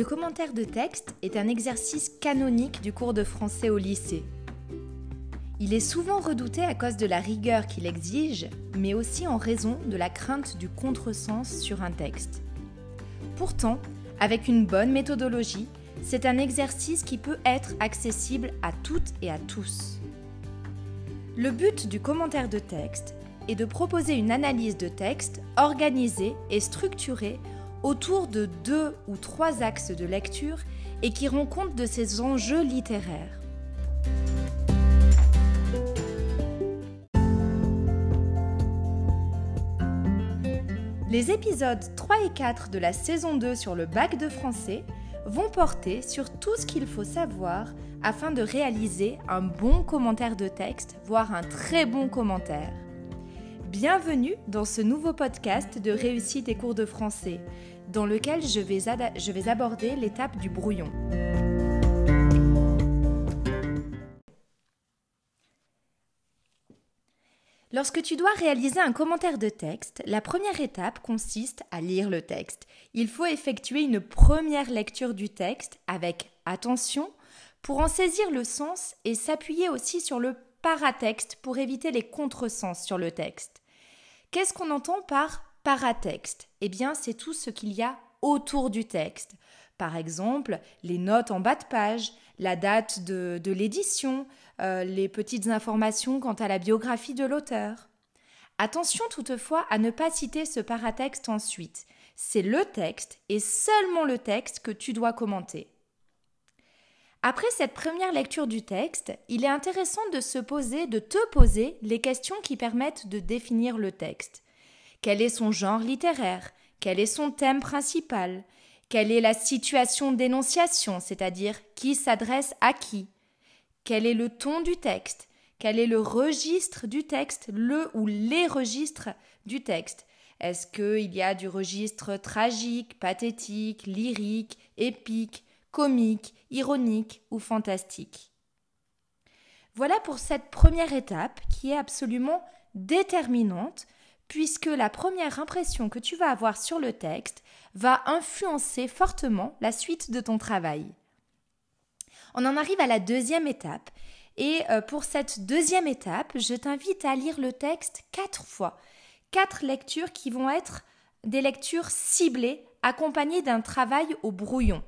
Le commentaire de texte est un exercice canonique du cours de français au lycée. Il est souvent redouté à cause de la rigueur qu'il exige, mais aussi en raison de la crainte du contresens sur un texte. Pourtant, avec une bonne méthodologie, c'est un exercice qui peut être accessible à toutes et à tous. Le but du commentaire de texte est de proposer une analyse de texte organisée et structurée autour de deux ou trois axes de lecture et qui rend compte de ses enjeux littéraires. Les épisodes 3 et 4 de la saison 2 sur le bac de français vont porter sur tout ce qu'il faut savoir afin de réaliser un bon commentaire de texte, voire un très bon commentaire. Bienvenue dans ce nouveau podcast de réussite et cours de français, dans lequel je vais, je vais aborder l'étape du brouillon. Lorsque tu dois réaliser un commentaire de texte, la première étape consiste à lire le texte. Il faut effectuer une première lecture du texte avec attention pour en saisir le sens et s'appuyer aussi sur le paratexte pour éviter les contresens sur le texte. Qu'est-ce qu'on entend par paratexte? Eh bien, c'est tout ce qu'il y a autour du texte. Par exemple, les notes en bas de page, la date de, l'édition, euh, les petites informations quant à la biographie de l'auteur. Attention toutefois à ne pas citer ce paratexte ensuite. C'est le texte et seulement le texte que tu dois commenter. Après cette première lecture du texte, il est intéressant de se poser, de te poser les questions qui permettent de définir le texte. Quel est son genre littéraire? Quel est son thème principal? Quelle est la situation d'énonciation, c'est-à-dire qui s'adresse à qui? Quel est le ton du texte? Quel est le registre du texte, le ou les registres du texte? Est-ce qu'il y a du registre tragique, pathétique, lyrique, épique? Comique, ironique ou fantastique. Voilà pour cette première étape qui est absolument déterminante puisque la première impression que tu vas avoir sur le texte va influencer fortement la suite de ton travail. On en arrive à la deuxième étape et euh, pour cette deuxième étape, je t'invite à lire le texte quatre fois. Quatre lectures qui vont être des lectures ciblées accompagnées d'un travail au brouillon.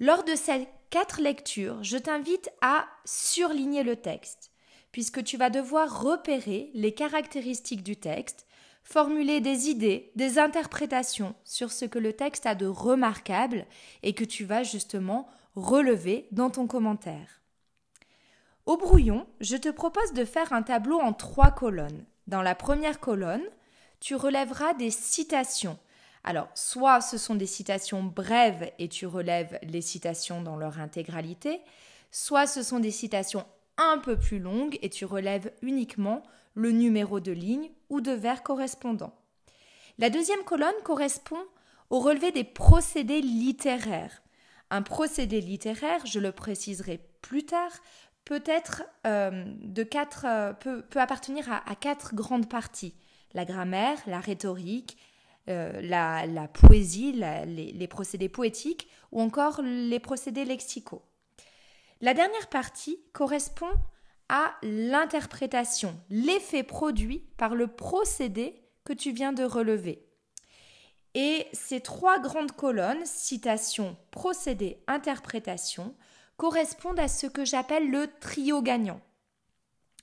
Lors de ces quatre lectures, je t'invite à surligner le texte, puisque tu vas devoir repérer les caractéristiques du texte, formuler des idées, des interprétations sur ce que le texte a de remarquable et que tu vas justement relever dans ton commentaire. Au brouillon, je te propose de faire un tableau en trois colonnes. Dans la première colonne, tu relèveras des citations, alors, soit ce sont des citations brèves et tu relèves les citations dans leur intégralité, soit ce sont des citations un peu plus longues et tu relèves uniquement le numéro de ligne ou de vers correspondant. La deuxième colonne correspond au relevé des procédés littéraires. Un procédé littéraire, je le préciserai plus tard, peut être euh, de quatre, euh, peut, appartenir à quatre grandes parties la grammaire, la rhétorique, euh, la, poésie, les, procédés poétiques ou encore les procédés lexicaux. La dernière partie correspond à l'interprétation, l'effet produit par le procédé que tu viens de relever. Et ces trois grandes colonnes, citation, procédé, interprétation, correspondent à ce que j'appelle le trio gagnant.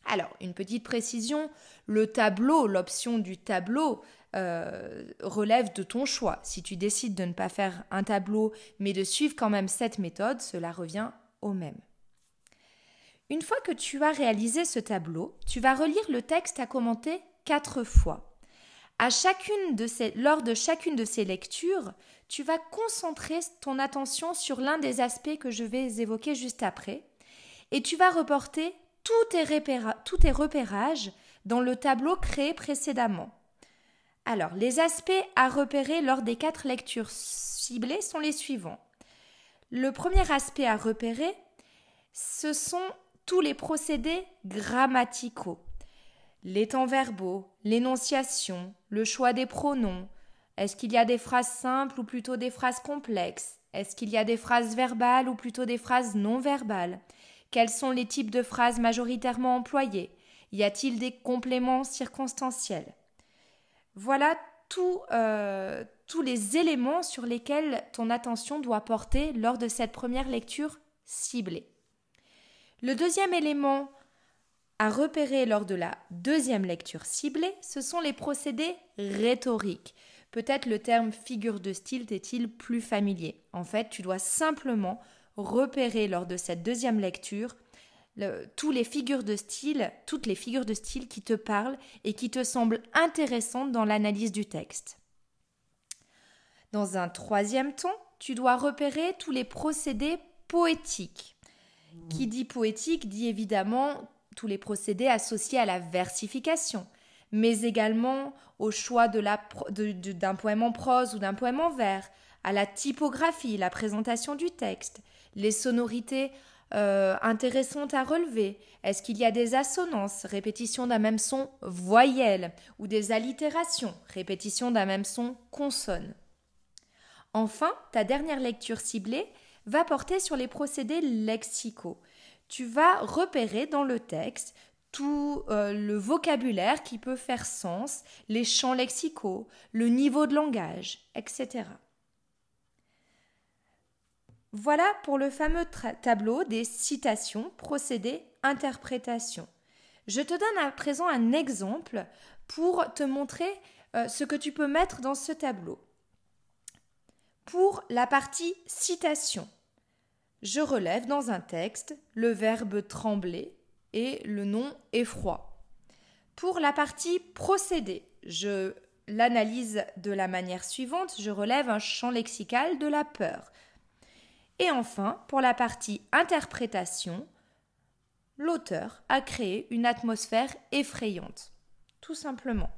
Alors, une petite précision, le tableau, l'option du tableau, euh, relève de ton choix. Si tu décides de ne pas faire un tableau, mais de suivre quand même cette méthode, cela revient au même. Une fois que tu as réalisé ce tableau, tu vas relire le texte à commenter quatre fois. À chacune de ces, lors de chacune de ces lectures, tu vas concentrer ton attention sur l'un des aspects que je vais évoquer juste après, et tu vas reporter tous tes repérages dans le tableau créé précédemment. Alors, les aspects à repérer lors des quatre lectures ciblées sont les suivants. Le premier aspect à repérer, ce sont tous les procédés grammaticaux. Les temps verbaux, l'énonciation, le choix des pronoms. Est-ce qu'il y a des phrases simples ou plutôt des phrases complexes? Est-ce qu'il y a des phrases verbales ou plutôt des phrases non verbales? Quels sont les types de phrases majoritairement employés Y a-t-il des compléments circonstanciels? Voilà euh, tous les éléments sur lesquels ton attention doit porter lors de cette première lecture ciblée. Le deuxième élément à repérer lors de la deuxième lecture ciblée, ce sont les procédés rhétoriques. Peut-être le terme figure de style t'est-il plus familier. En fait, tu dois simplement repérer lors de cette deuxième lecture tous les figures de style, toutes les figures de style qui te parlent et qui te semblent intéressantes dans l'analyse du texte. Dans un troisième temps, tu dois repérer tous les procédés poétiques. Qui dit poétique dit évidemment tous les procédés associés à la versification, mais également au choix d'un poème en prose ou d'un poème en vers, à la typographie, la présentation du texte, les sonorités euh, à relever. Est-ce qu'il y a des assonances, répétition d'un même son voyelle, ou des allitérations, répétition d'un même son consonne. Enfin, ta dernière lecture ciblée va porter sur les procédés lexicaux. Tu vas repérer dans le texte tout euh, le vocabulaire qui peut faire sens, les champs lexicaux, le niveau de langage, etc. Voilà pour le fameux tableau des citations, procédés, interprétations. Je te donne à présent un exemple pour te montrer euh, ce que tu peux mettre dans ce tableau. Pour la partie citation, je relève dans un texte le verbe trembler et le nom effroi. Pour la partie procédé, je l'analyse de la manière suivante, je relève un champ lexical de la peur. Et enfin, pour la partie interprétation, l'auteur a créé une atmosphère effrayante. Tout simplement.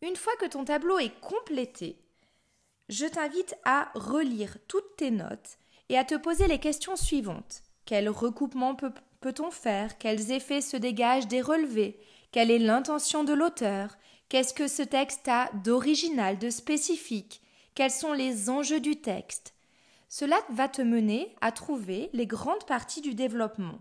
Une fois que ton tableau est complété, je t'invite à relire toutes tes notes et à te poser les questions suivantes. Quel recoupement peut-on faire? Quels effets se dégagent des relevés? Quelle est l'intention de l'auteur? Qu'est-ce que ce texte a d'original, de spécifique? Quels sont les enjeux du texte? Cela va te mener à trouver les grandes parties du développement.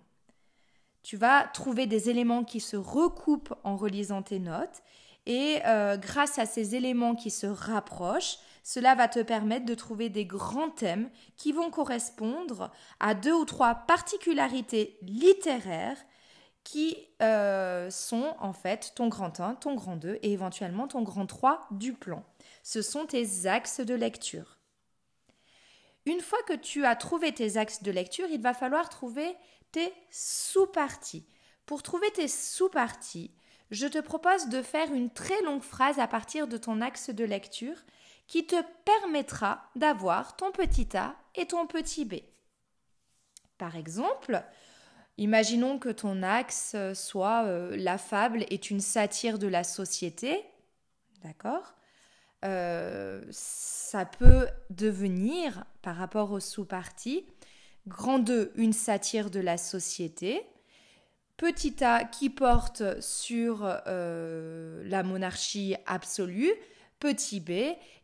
Tu vas trouver des éléments qui se recoupent en relisant tes notes et euh, grâce à ces éléments qui se rapprochent, cela va te permettre de trouver des grands thèmes qui vont correspondre à deux ou trois particularités littéraires qui euh, sont en fait ton grand 1, ton grand 2 et éventuellement ton grand 3 du plan. Ce sont tes axes de lecture. Une fois que tu as trouvé tes axes de lecture, il va falloir trouver tes sous-parties. Pour trouver tes sous-parties, je te propose de faire une très longue phrase à partir de ton axe de lecture qui te permettra d'avoir ton petit a et ton petit b. Par exemple, Imaginons que ton axe soit euh, la fable est une satire de la société, d'accord euh, Ça peut devenir, par rapport aux sous-parties, grand 2, une satire de la société, petit a qui porte sur euh, la monarchie absolue, petit b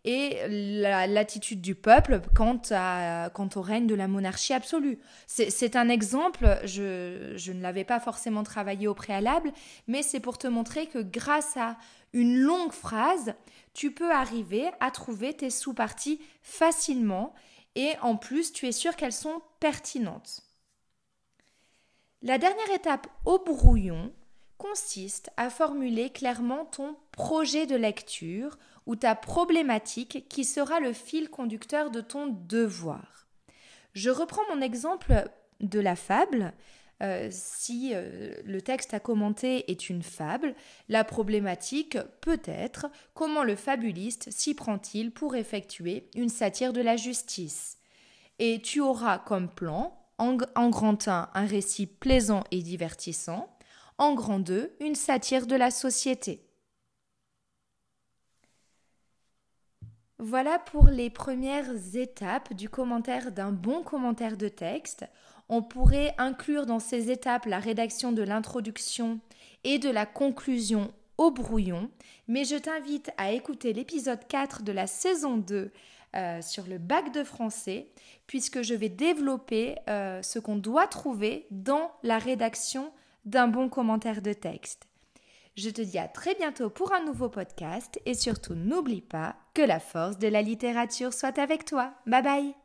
et l'attitude du peuple quant, quant au règne de la monarchie absolue. C'est un exemple, je, je ne l'avais pas forcément travaillé au préalable, mais c'est pour te montrer que grâce à une longue phrase, tu peux arriver à trouver tes sous-parties facilement et en plus tu es sûr qu'elles sont pertinentes. La dernière étape au brouillon consiste à formuler clairement ton projet de lecture ou ta problématique qui sera le fil conducteur de ton devoir. Je reprends mon exemple de la fable. Euh, si euh, le texte à commenter est une fable, la problématique peut être comment le fabuliste s'y prend-il pour effectuer une satire de la justice. Et tu auras comme plan, en, grand 1, un récit plaisant et divertissant, en grand 2, une satire de la société. Voilà pour les premières étapes du commentaire d'un bon commentaire de texte. On pourrait inclure dans ces étapes la rédaction de l'introduction et de la conclusion au brouillon, mais je t'invite à écouter l'épisode 4 de la saison 2 euh, sur le bac de français, puisque je vais développer euh, ce qu'on doit trouver dans la rédaction d'un bon commentaire de texte. Je te dis à très bientôt pour un nouveau podcast et surtout n'oublie pas que la force de la littérature soit avec toi. Bye bye